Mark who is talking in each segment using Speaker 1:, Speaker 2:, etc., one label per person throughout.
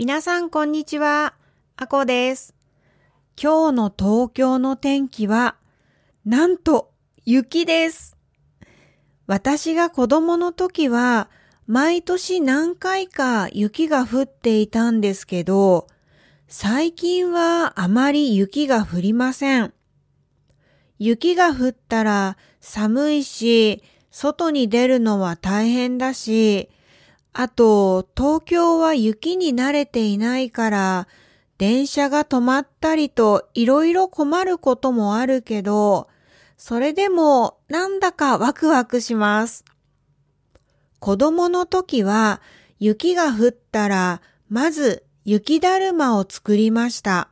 Speaker 1: 皆さんこんにちは。あこです。今日の東京の天気は、なんと雪です。私が子供の時は、毎年何回か雪が降っていたんですけど、最近はあまり雪が降りません。雪が降ったら寒いし、外に出るのは大変だし、あと東京は雪に慣れていないから、電車が止まったりといろいろ困ることもあるけど、それでもなんだかワクワクします。子供の時は雪が降ったらまず雪だるまを作りました。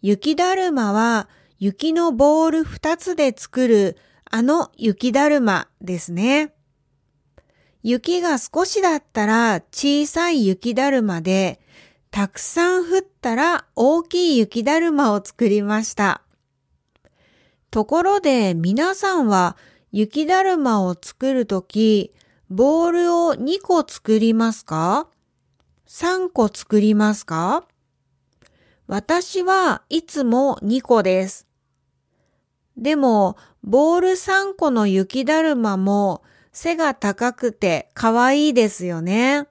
Speaker 1: 雪だるまは雪のボール二つで作るあの雪だるまですね。雪が少しだったら小さい雪だるまで、たくさん降ったら大きい雪だるまを作りました。ところで皆さんは雪だるまを作るとき、ボールを2個作りますか ?3 個作りますか？私はいつも2個です。でも、ボール3個の雪だるまも背が高くて可愛いですよね。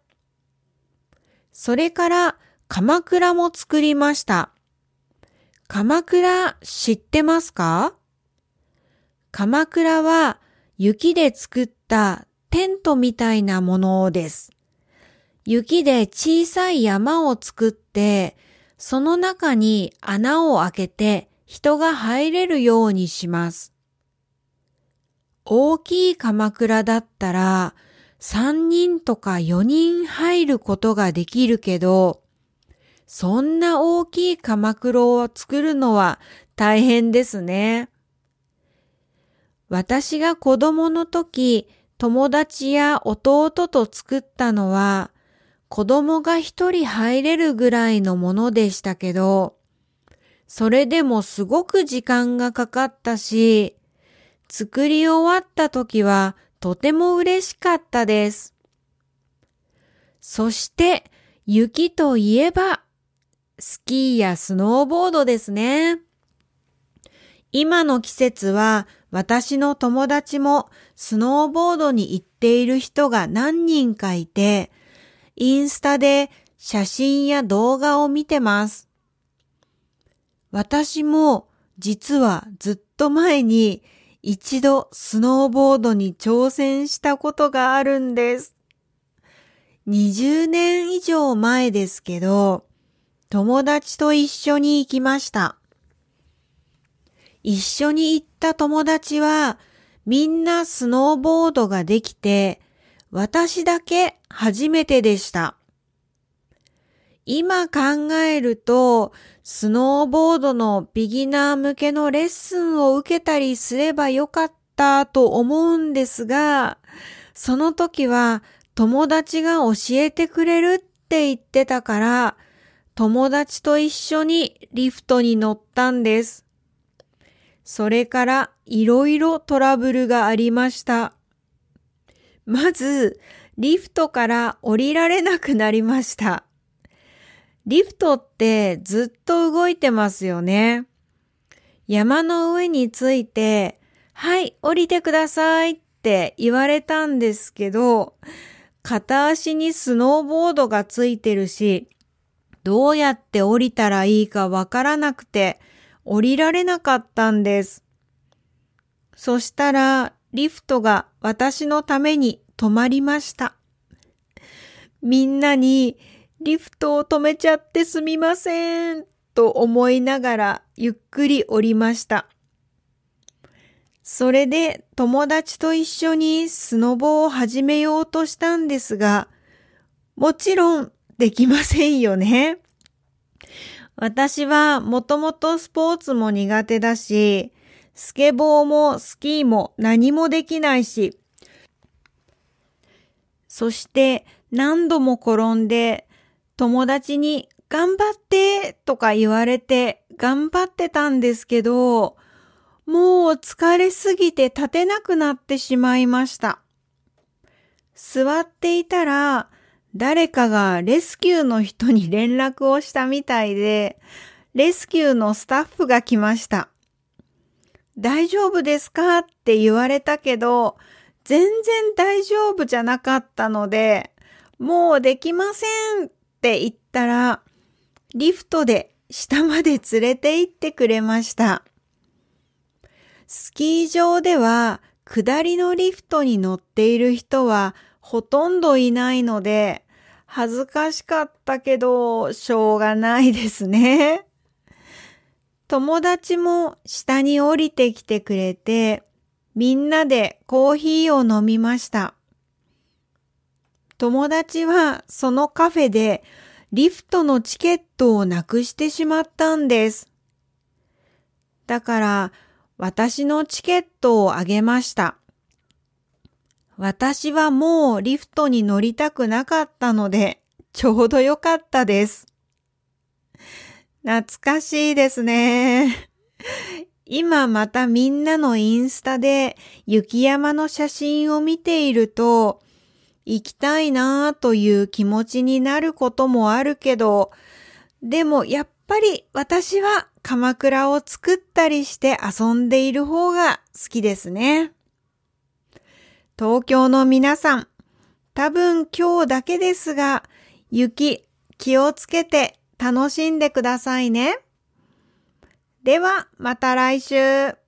Speaker 1: それから鎌倉も作りました。鎌倉知ってますか？鎌倉は雪で作ったテントみたいなものです。雪で小さい山を作って、その中に穴を開けて人が入れるようにします。大きい鎌倉だったら3人とか4人入ることができるけど、そんな大きい鎌倉を作るのは大変ですね。私が子供の時、友達や弟と作ったのは、子供が一人入れるぐらいのものでしたけど、それでもすごく時間がかかったし、作り終わった時はとても嬉しかったです。そして雪といえばスキーやスノーボードですね。今の季節は私の友達もスノーボードに行っている人が何人かいて、インスタで写真や動画を見てます。私も実はずっと前に一度スノーボードに挑戦したことがあるんです。20年以上前ですけど、友達と一緒に行きました。一緒に行った友達はみんなスノーボードができて、私だけ初めてでした。今考えると、スノーボードのビギナー向けのレッスンを受けたりすればよかったと思うんですが、その時は友達が教えてくれるって言ってたから、友達と一緒にリフトに乗ったんです。それからいろいろトラブルがありました。まず、リフトから降りられなくなりました。リフトってずっと動いてますよね。山の上について、はい、降りてくださいって言われたんですけど、片足にスノーボードがついてるし、どうやって降りたらいいかわからなくて、降りられなかったんです。そしたら、リフトが私のために止まりました。みんなにリフトを止めちゃってすみませんと思いながらゆっくり降りました。それで友達と一緒にスノボを始めようとしたんですが、もちろんできませんよね。私はもともとスポーツも苦手だし、スケボーもスキーも何もできないし、そして何度も転んで友達に頑張ってとか言われて頑張ってたんですけど、もう疲れすぎて立てなくなってしまいました。座っていたら誰かがレスキューの人に連絡をしたみたいで、レスキューのスタッフが来ました。大丈夫ですかって言われたけど、全然大丈夫じゃなかったので、もうできませんって言ったら、リフトで下まで連れて行ってくれました。スキー場では下りのリフトに乗っている人はほとんどいないので、恥ずかしかったけど、しょうがないですね。友達も下に降りてきてくれて、みんなでコーヒーを飲みました。友達はそのカフェでリフトのチケットをなくしてしまったんです。だから私のチケットをあげました。私はもうリフトに乗りたくなかったのでちょうどよかったです。懐かしいですね。今またみんなのインスタで雪山の写真を見ていると、行きたいなぁという気持ちになることもあるけど、でもやっぱり私は鎌倉を作ったりして遊んでいる方が好きですね。東京の皆さん、多分今日だけですが、雪気をつけて楽しんでくださいね。では、また来週。